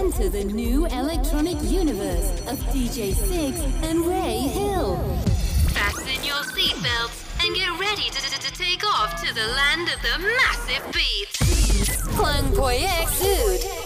enter the new electronic universe of DJ Six and Ray Hill. Fasten your seatbelts and get ready to, to, to take off to the land of the massive beats. Klangprojekt Süd.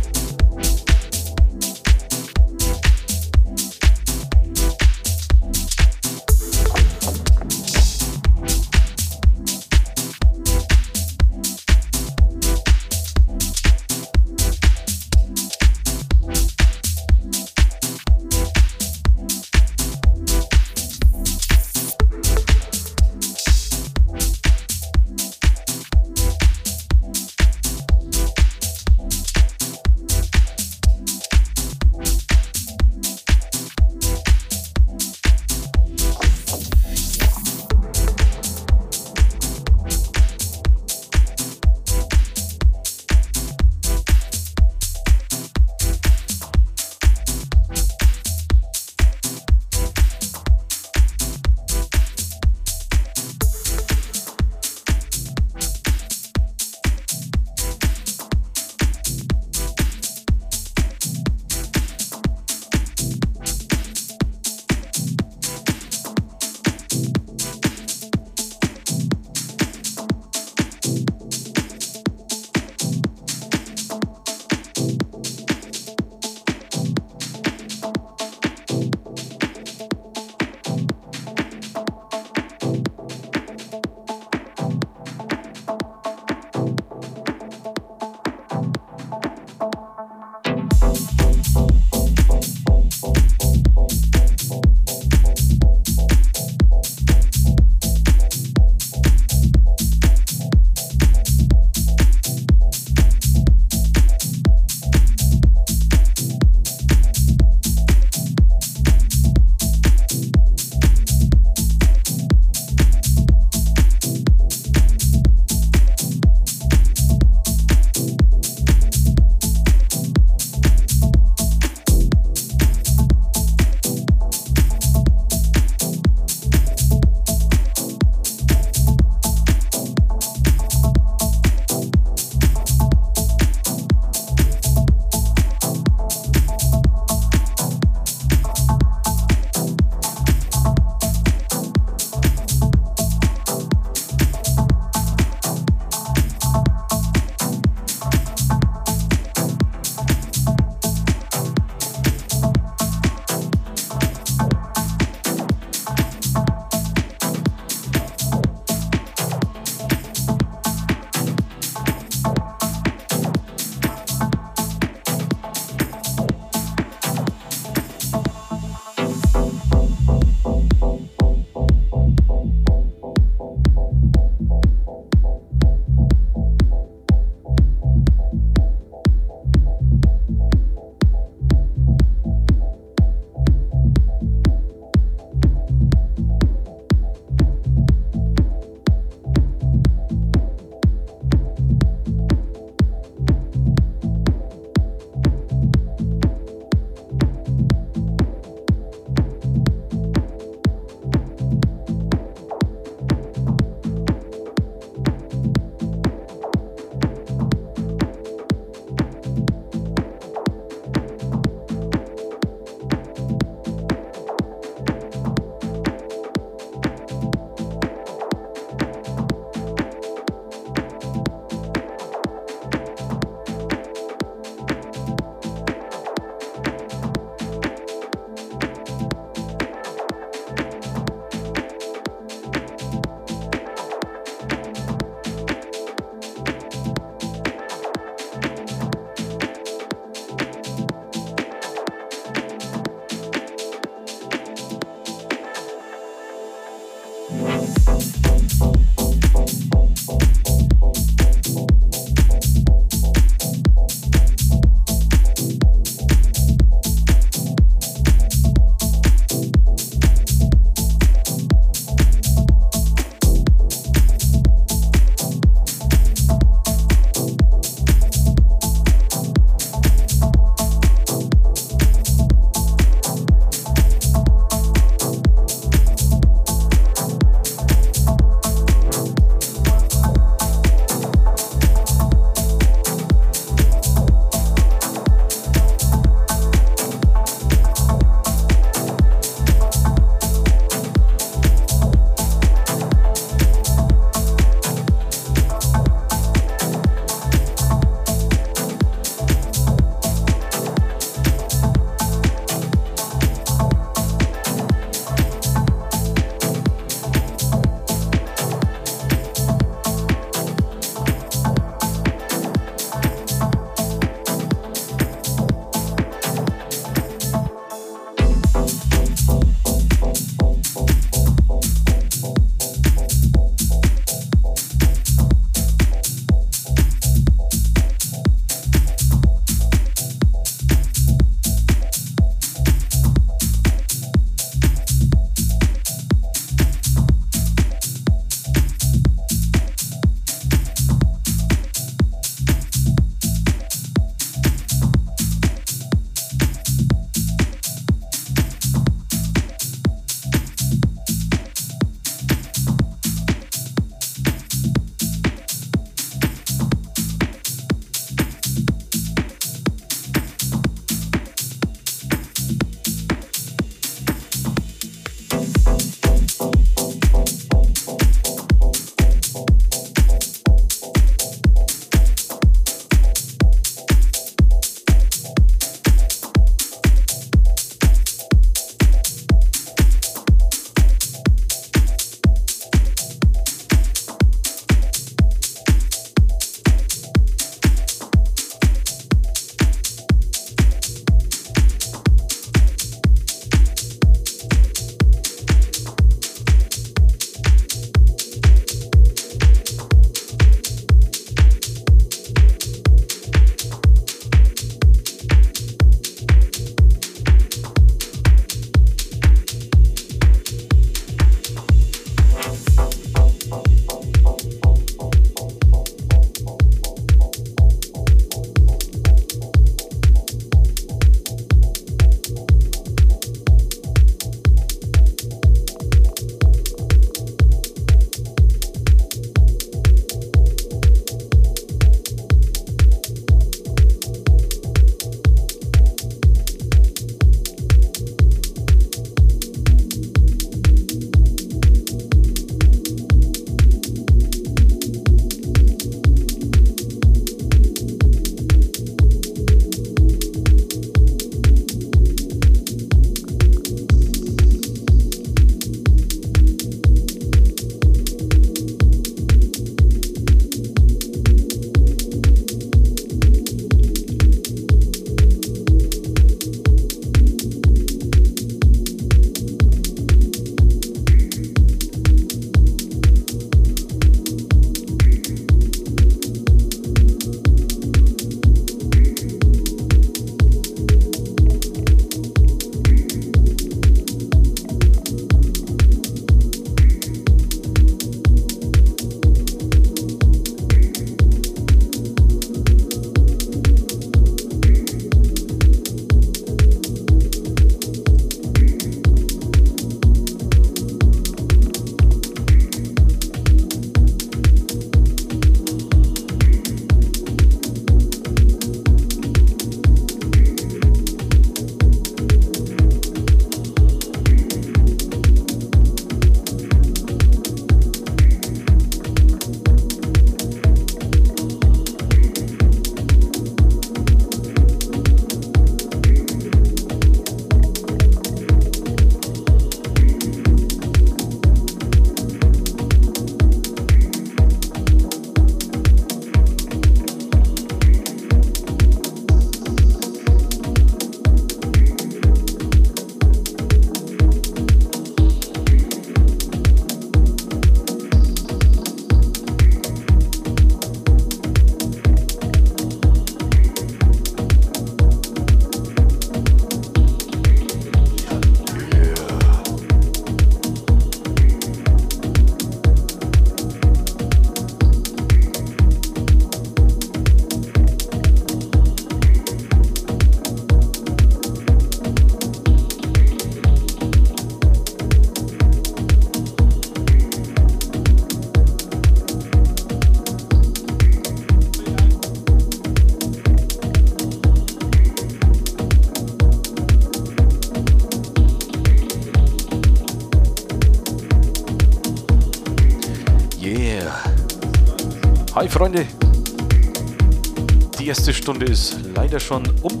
Stunde ist leider schon um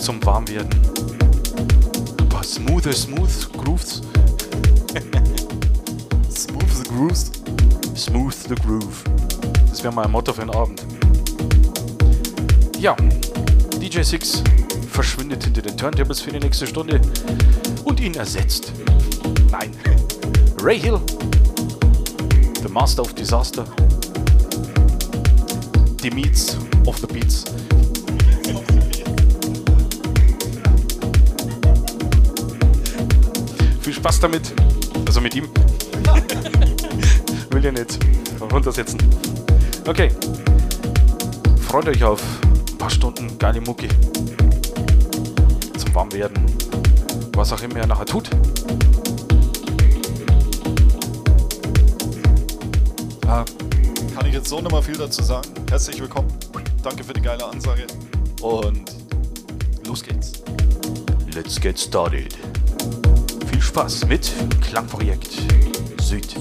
zum Warmwerden. Ein paar smooth, smooth Grooves. smooth the Grooves. Smooth the Groove. Das wäre mein Motto für den Abend. Ja, DJ Six verschwindet hinter den Turntables für die nächste Stunde und ihn ersetzt. Nein, Ray Hill, the Master of Disaster, the Meats of the Beats. Viel Spaß damit, also mit ihm. Will ja nicht runtersetzen. Okay, freut euch auf ein paar Stunden geile Mucke zum Warmwerden. Was auch immer er nachher tut. Jetzt so nicht mehr viel dazu sagen. Herzlich willkommen. Danke für die geile Ansage. Und los geht's. Let's get started. Viel Spaß mit Klangprojekt Süd.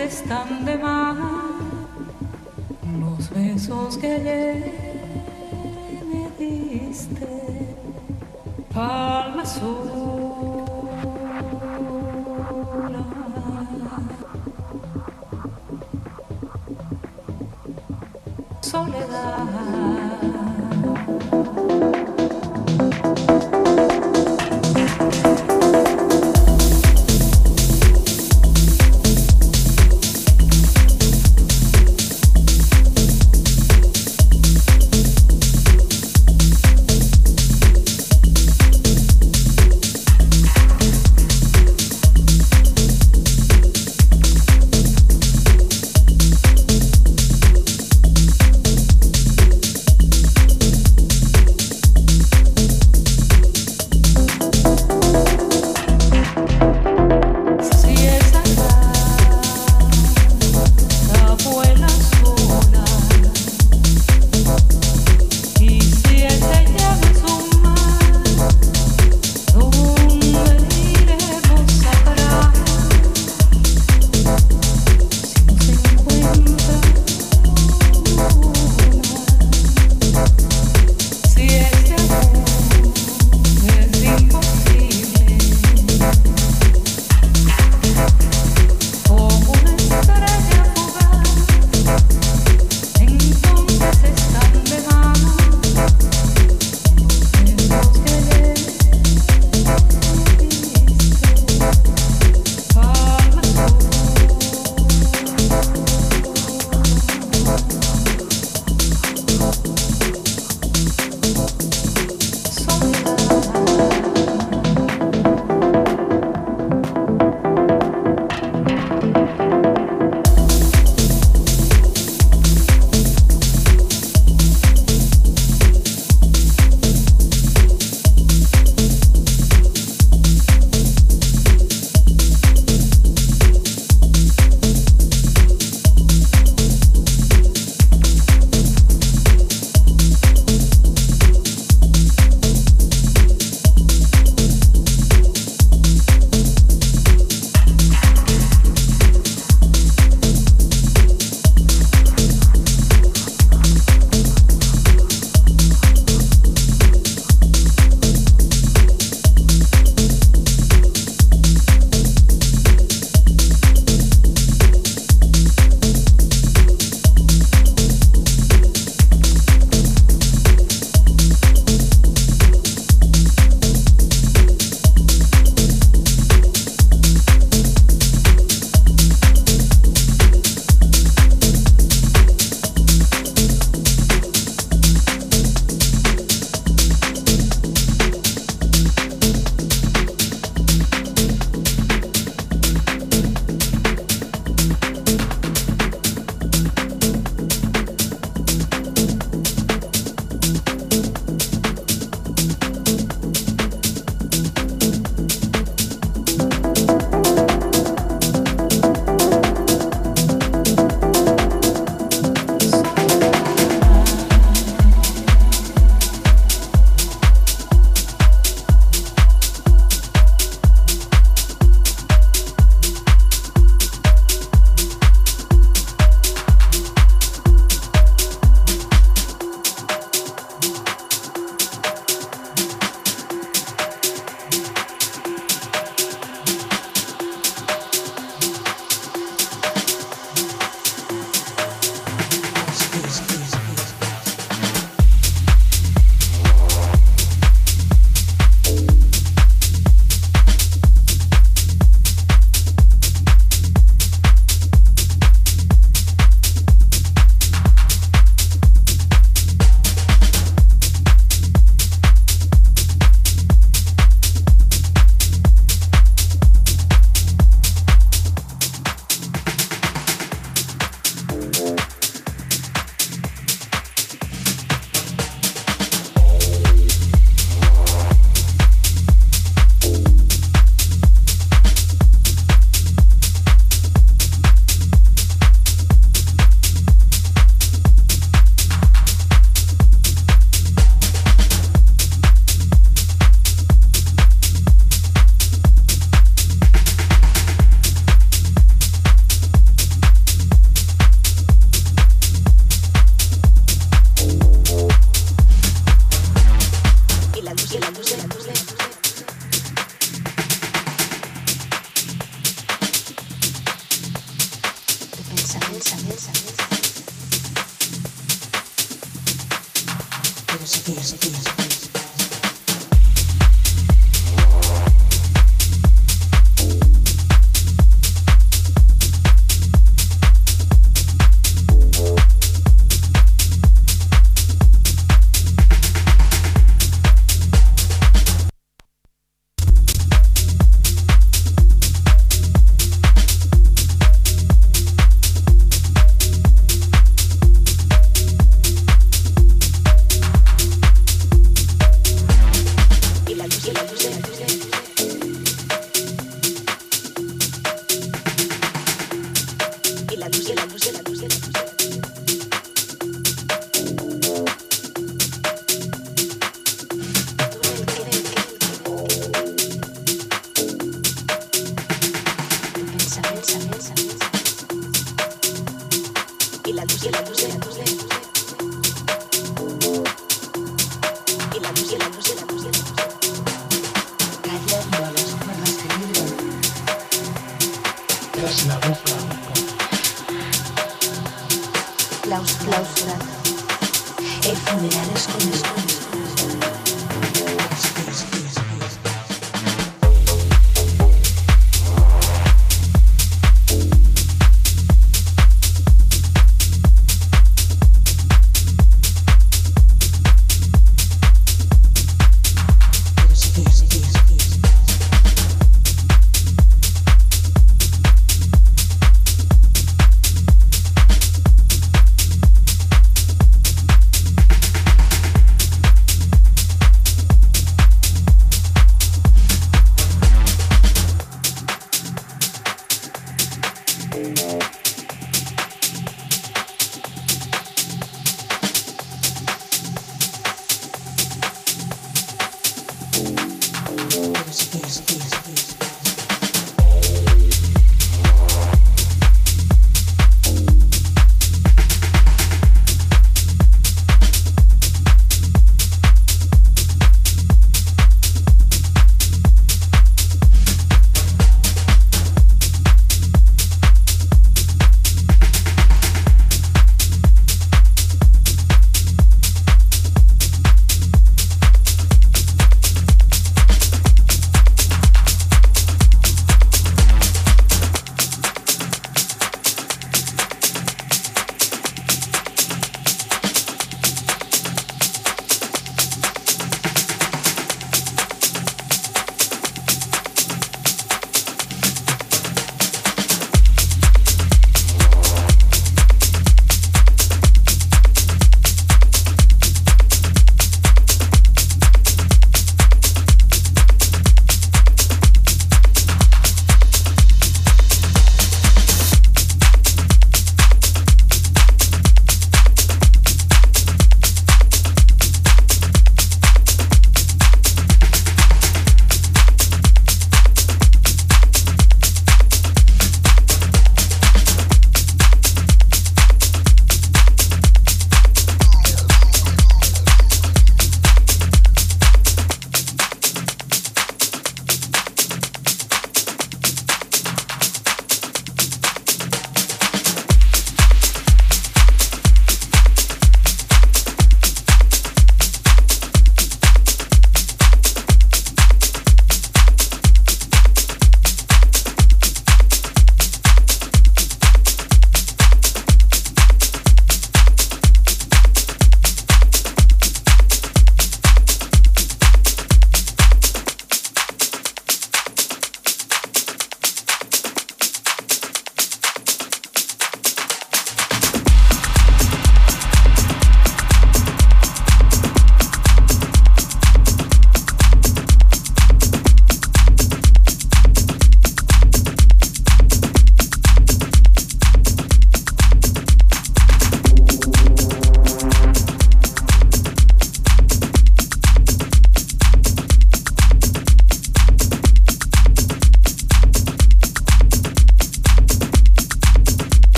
Están de más. Los besos que ayer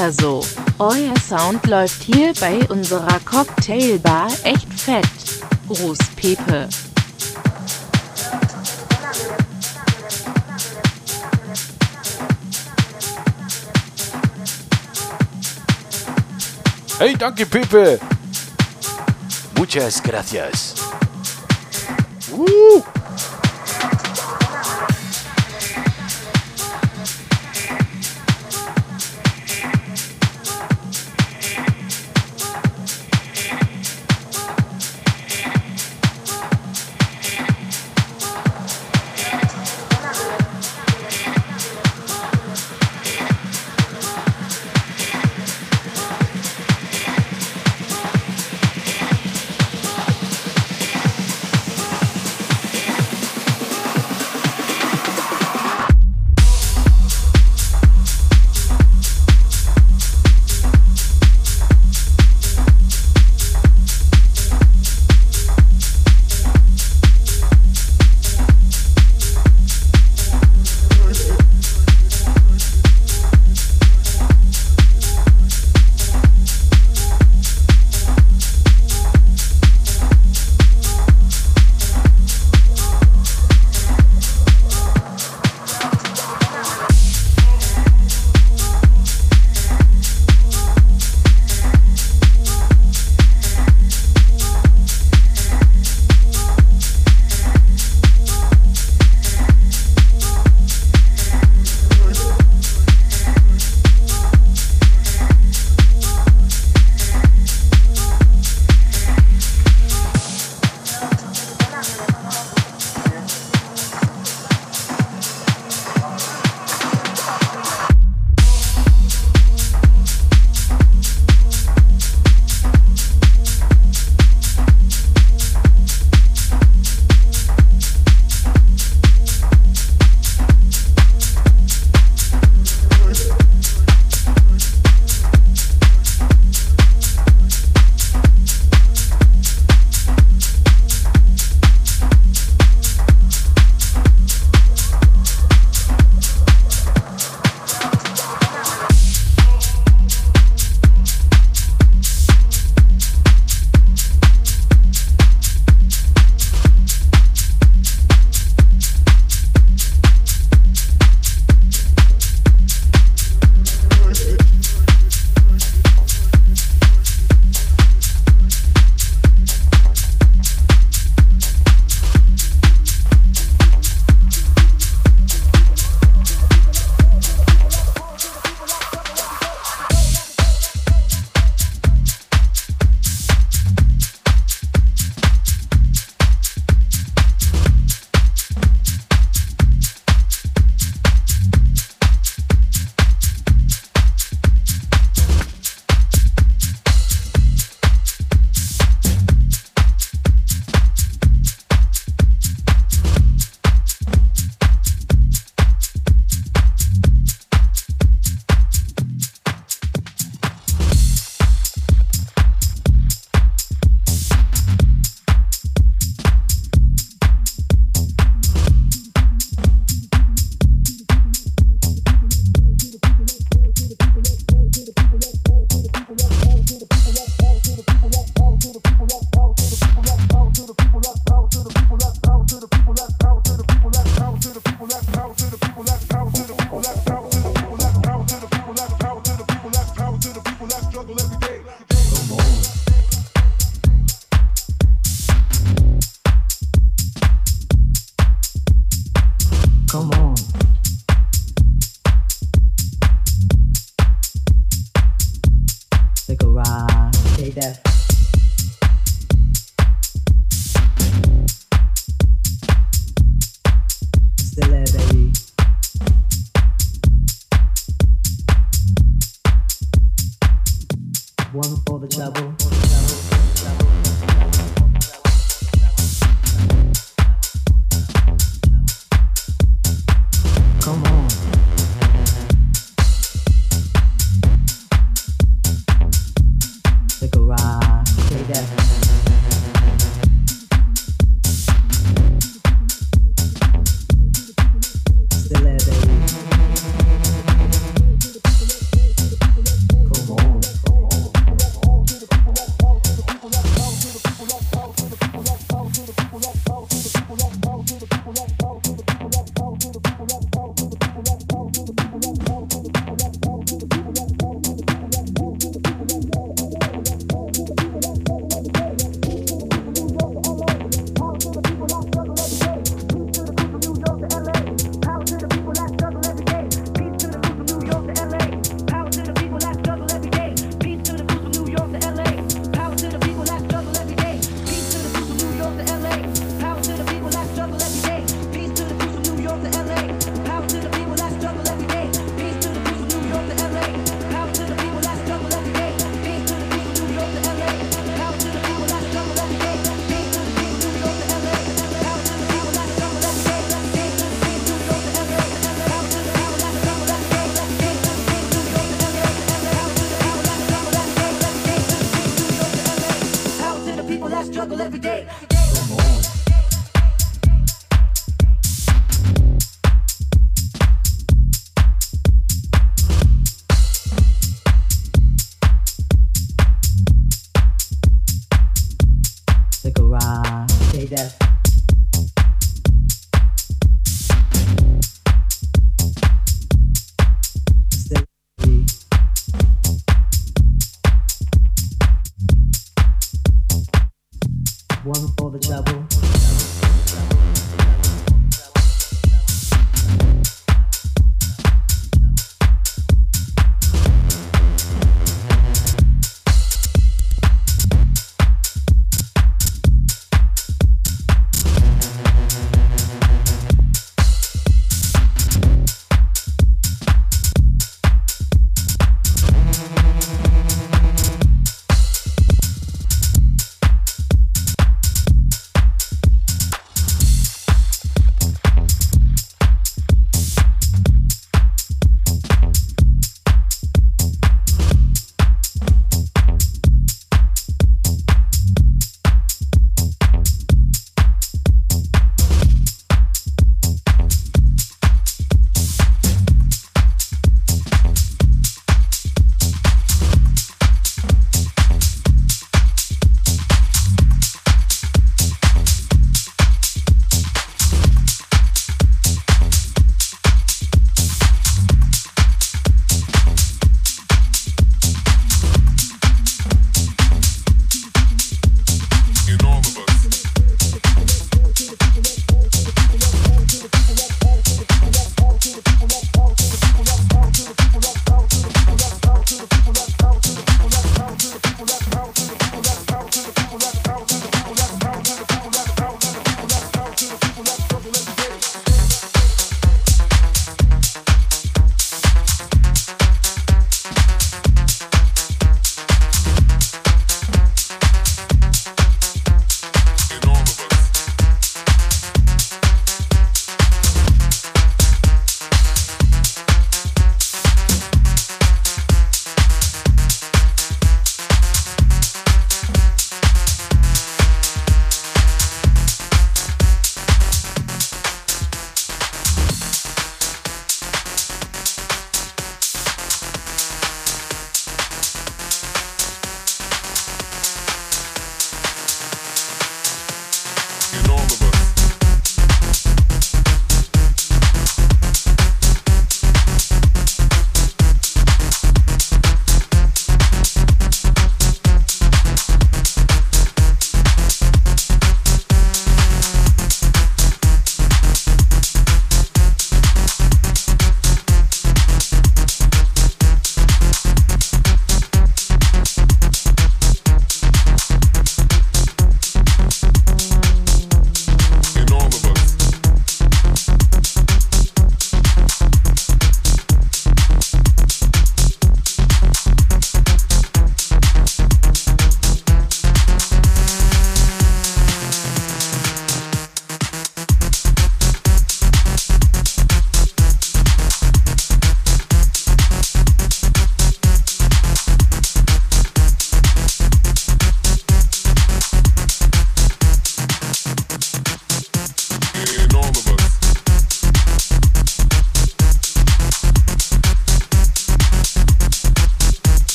weiter so. Euer Sound läuft hier bei unserer Cocktailbar echt fett. Gruß, Pepe. Hey, danke, Pepe. Muchas gracias.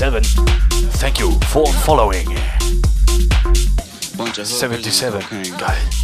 77. Thank you for following. 77. Geil.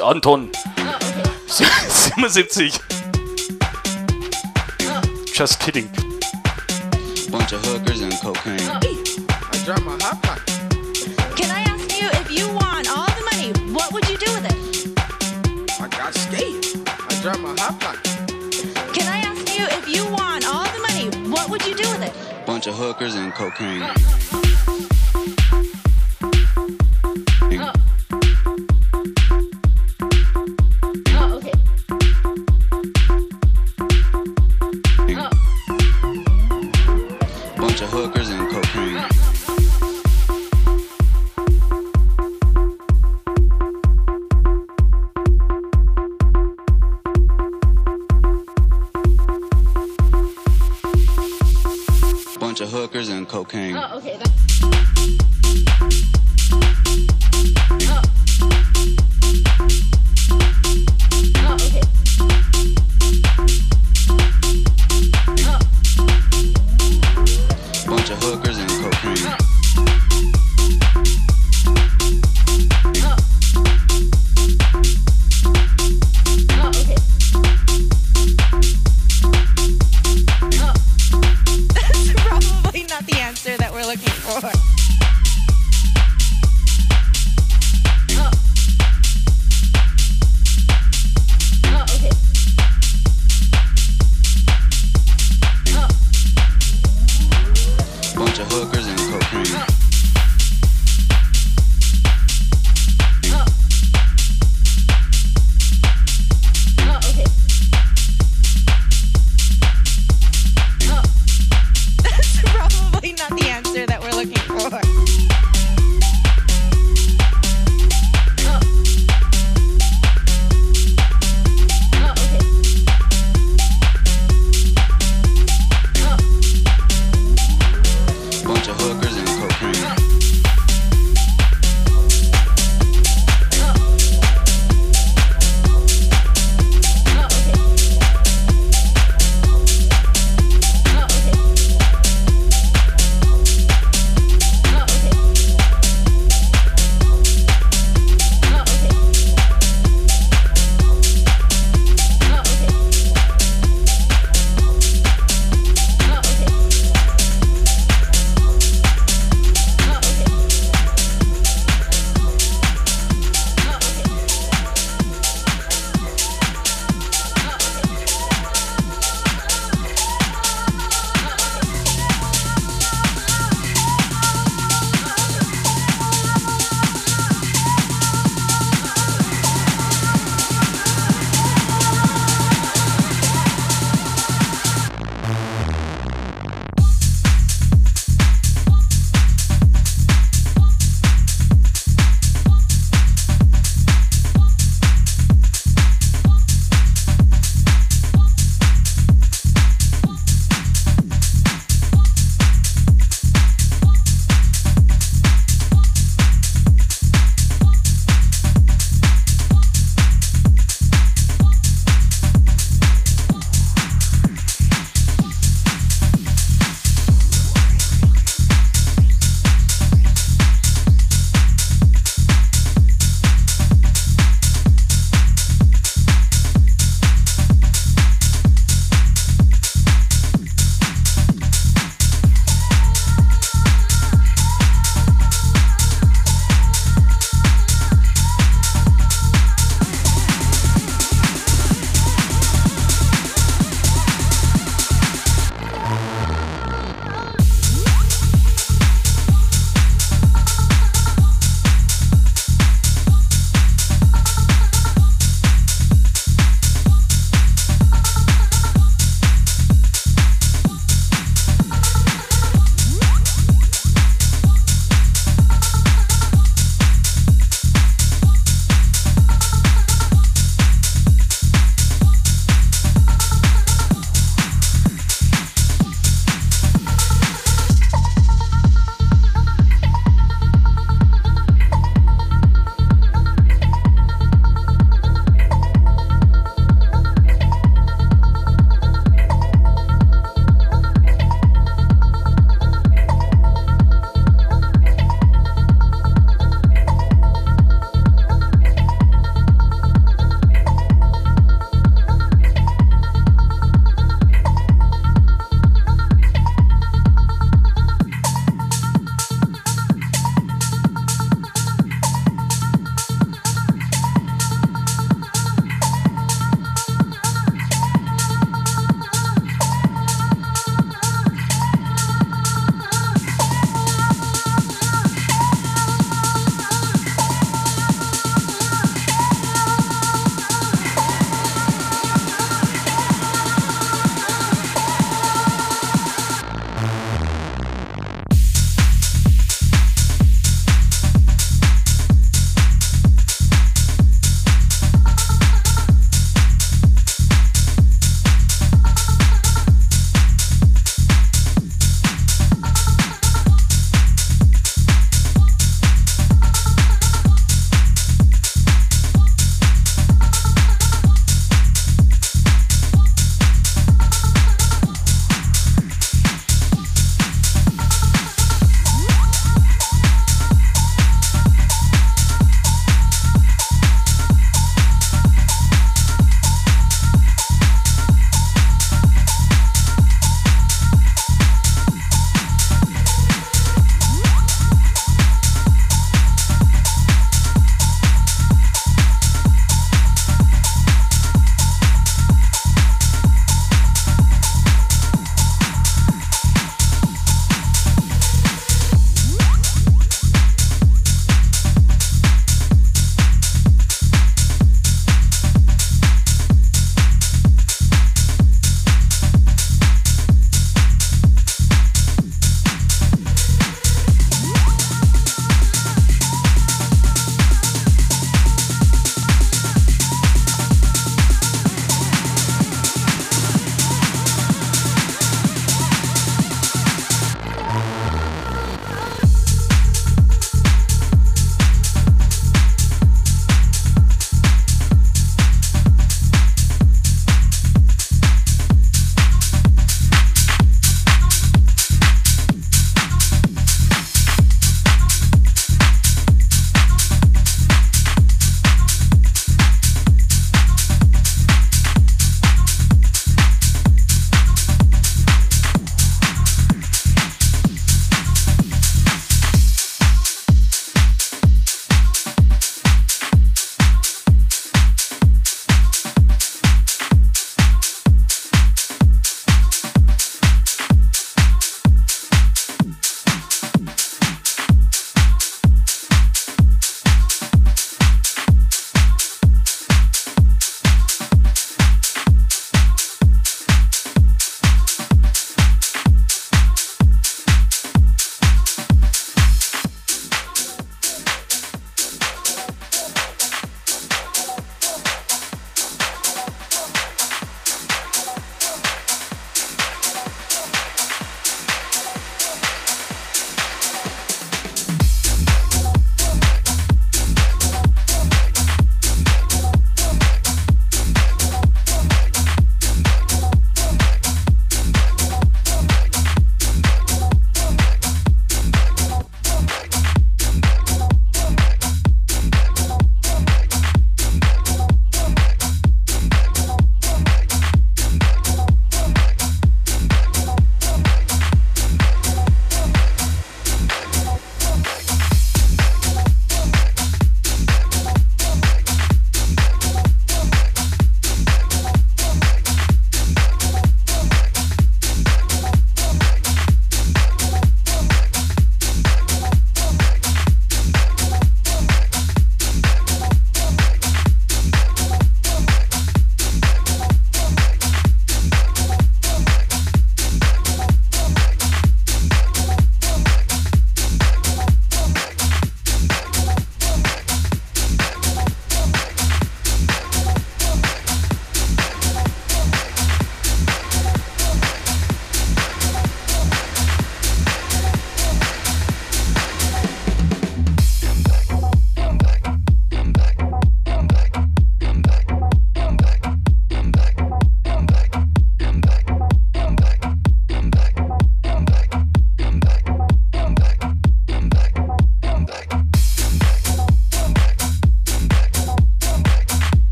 Anton. 77. Just kidding. Bunch of hookers and cocaine. I dropped my hot pocket. Can I ask you if you want all the money, what would you do with it? I got. I dropped my hot. Can I ask you if you all the money, what would you do with it? Bunch of hookers and cocaine.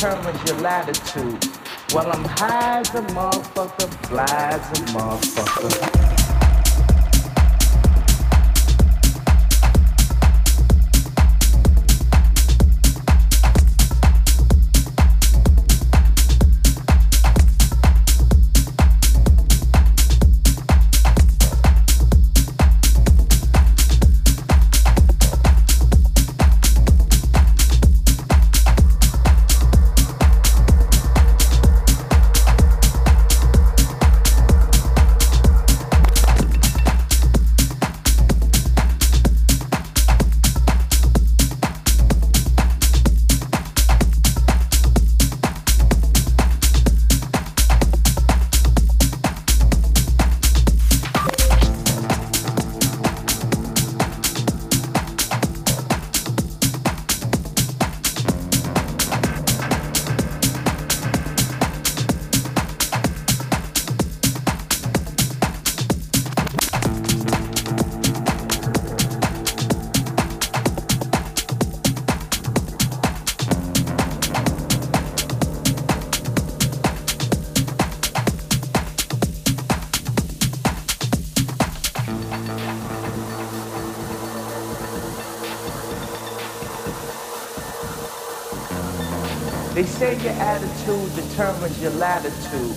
Determines your latitude. Determines your latitude.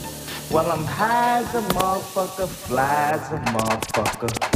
Well, I'm high as a motherfucker, fly as a motherfucker.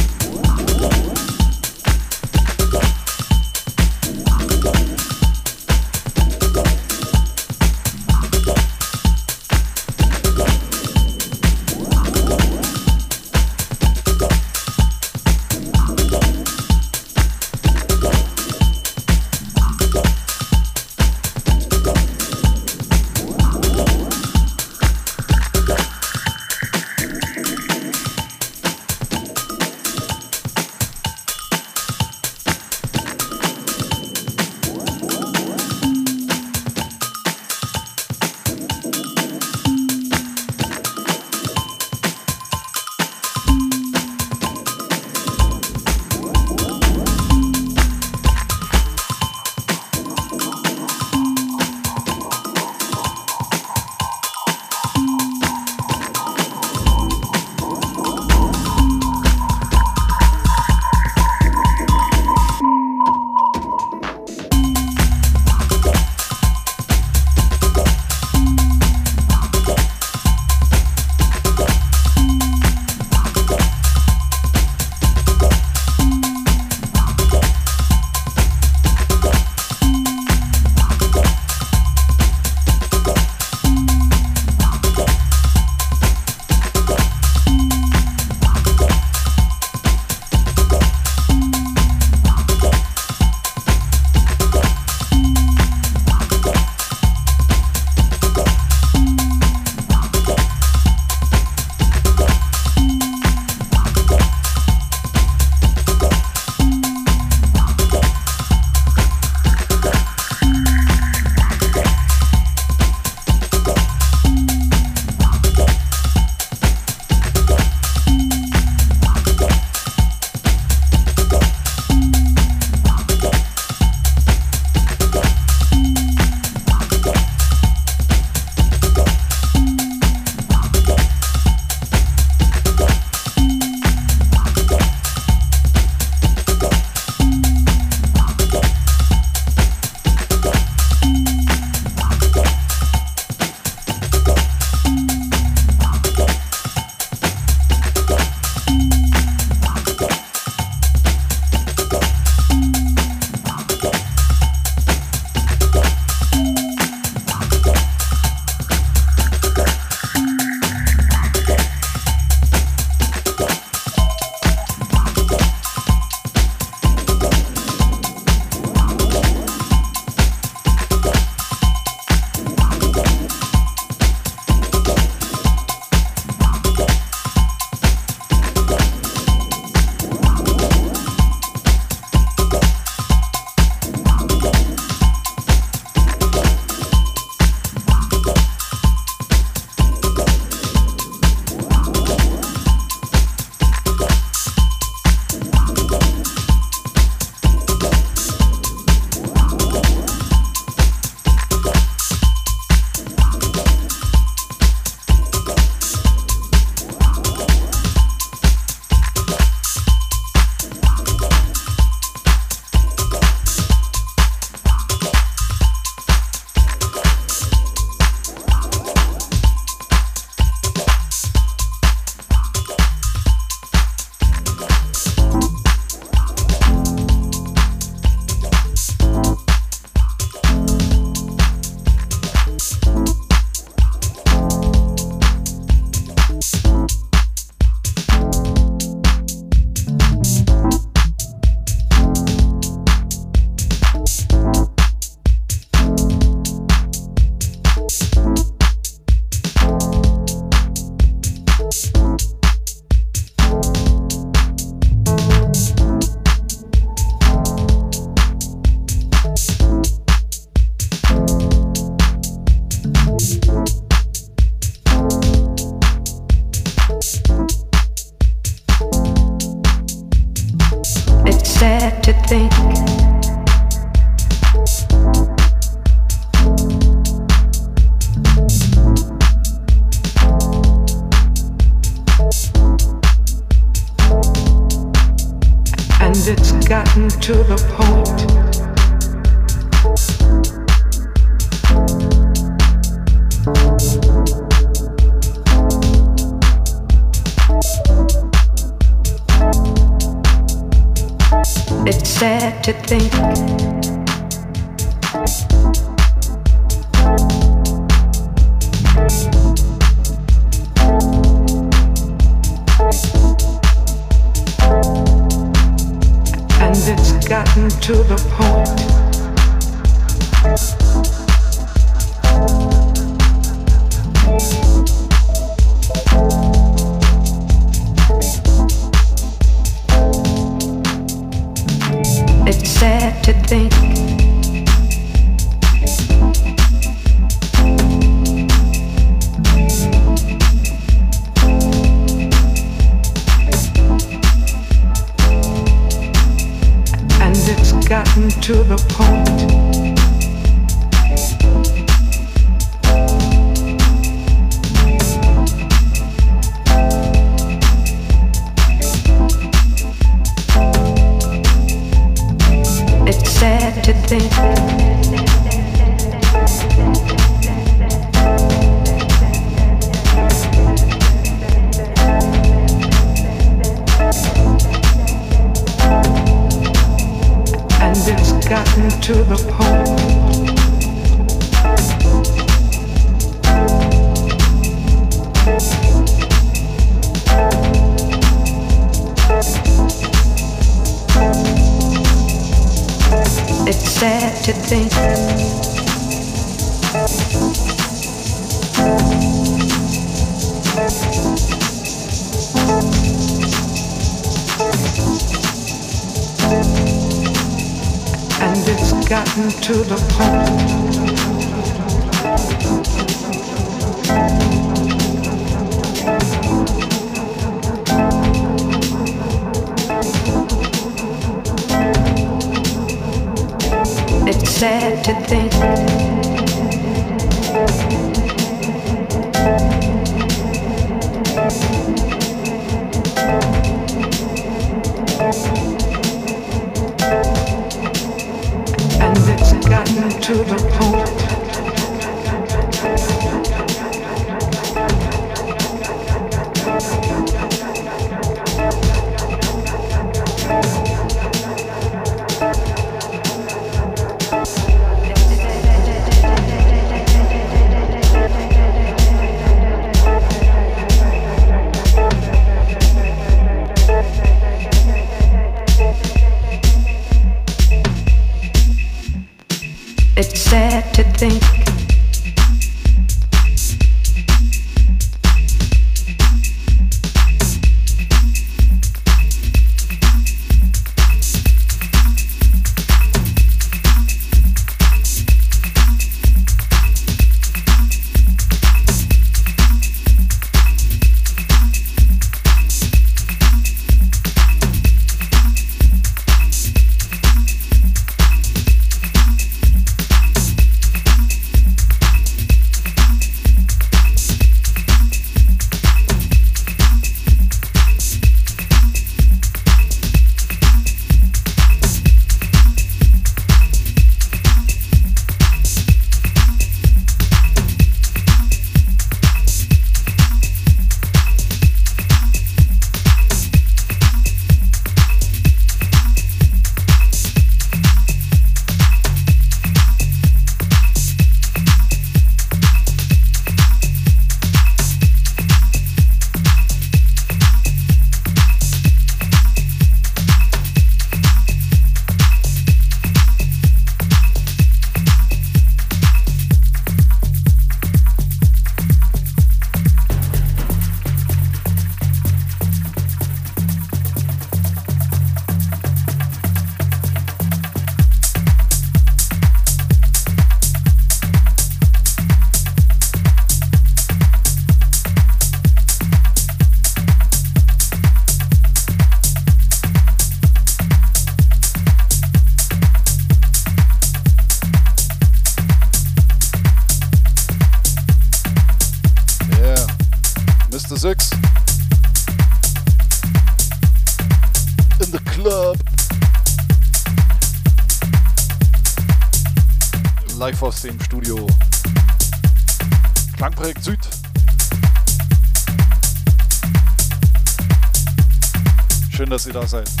Schön, dass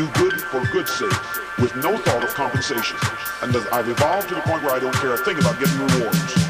do good for good's sake, with no thought of compensation. And I've evolved to the point where I don't care a thing about getting rewards.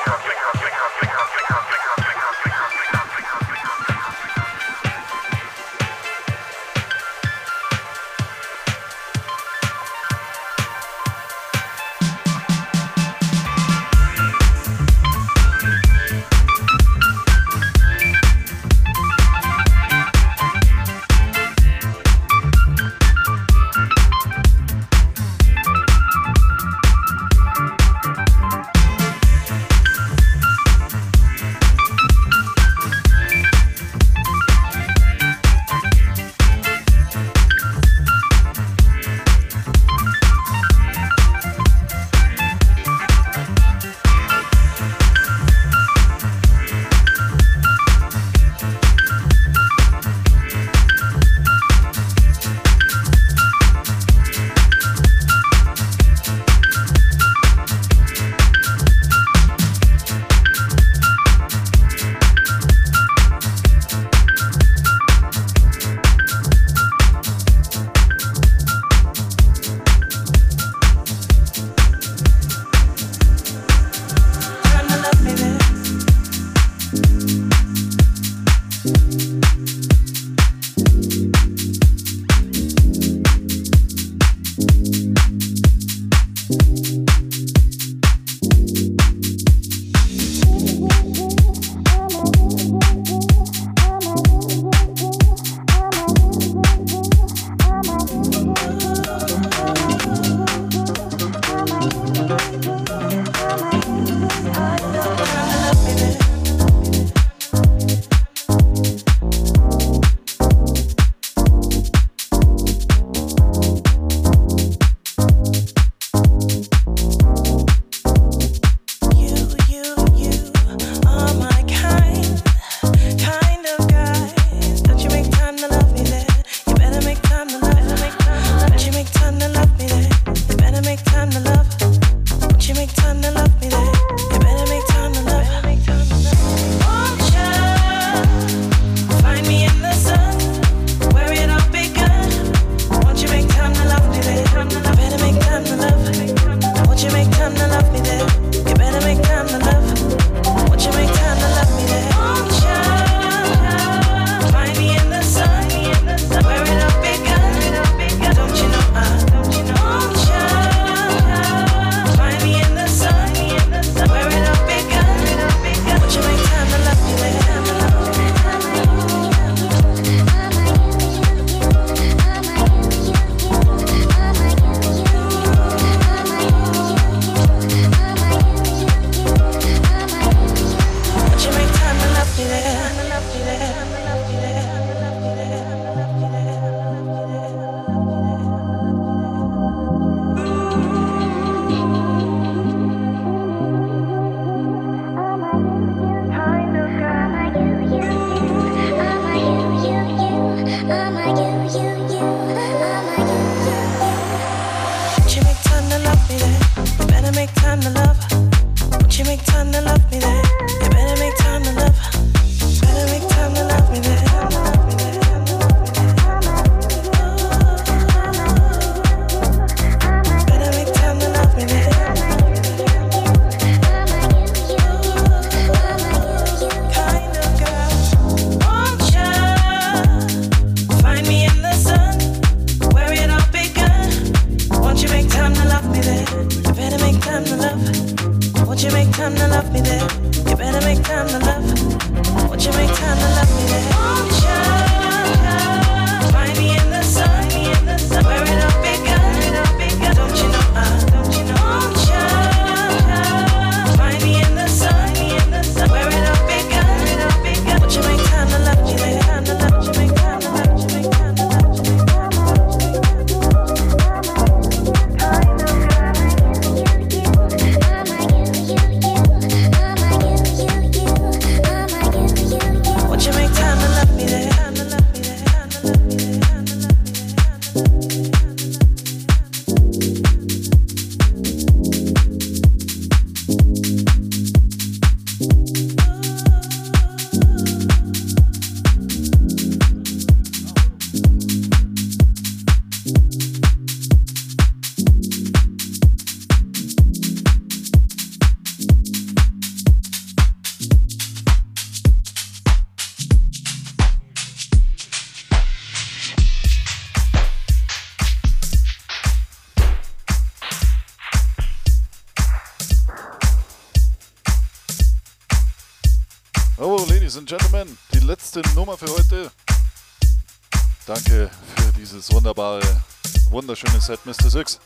Wunderschöne Set, Mr. Six.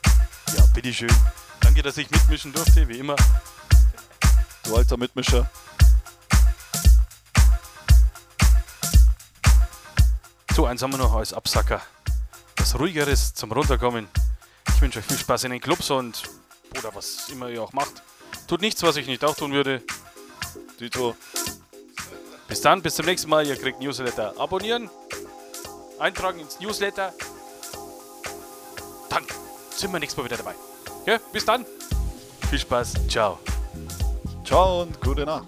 Ja, bitteschön. Danke, dass ich mitmischen durfte, wie immer. Du alter Mitmischer. So, eins haben wir noch als Absacker. Was ruhigeres zum Runterkommen. Ich wünsche euch viel Spaß in den Clubs und oder was immer ihr auch macht. Tut nichts, was ich nicht auch tun würde. Dito. Bis dann, bis zum nächsten Mal. Ihr kriegt Newsletter abonnieren, eintragen ins Newsletter. Sind wir nächstes Mal wieder dabei. Ja, bis dann. Viel Spaß. Ciao. Ciao und gute Nacht.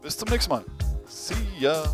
Bis zum nächsten Mal. See ya.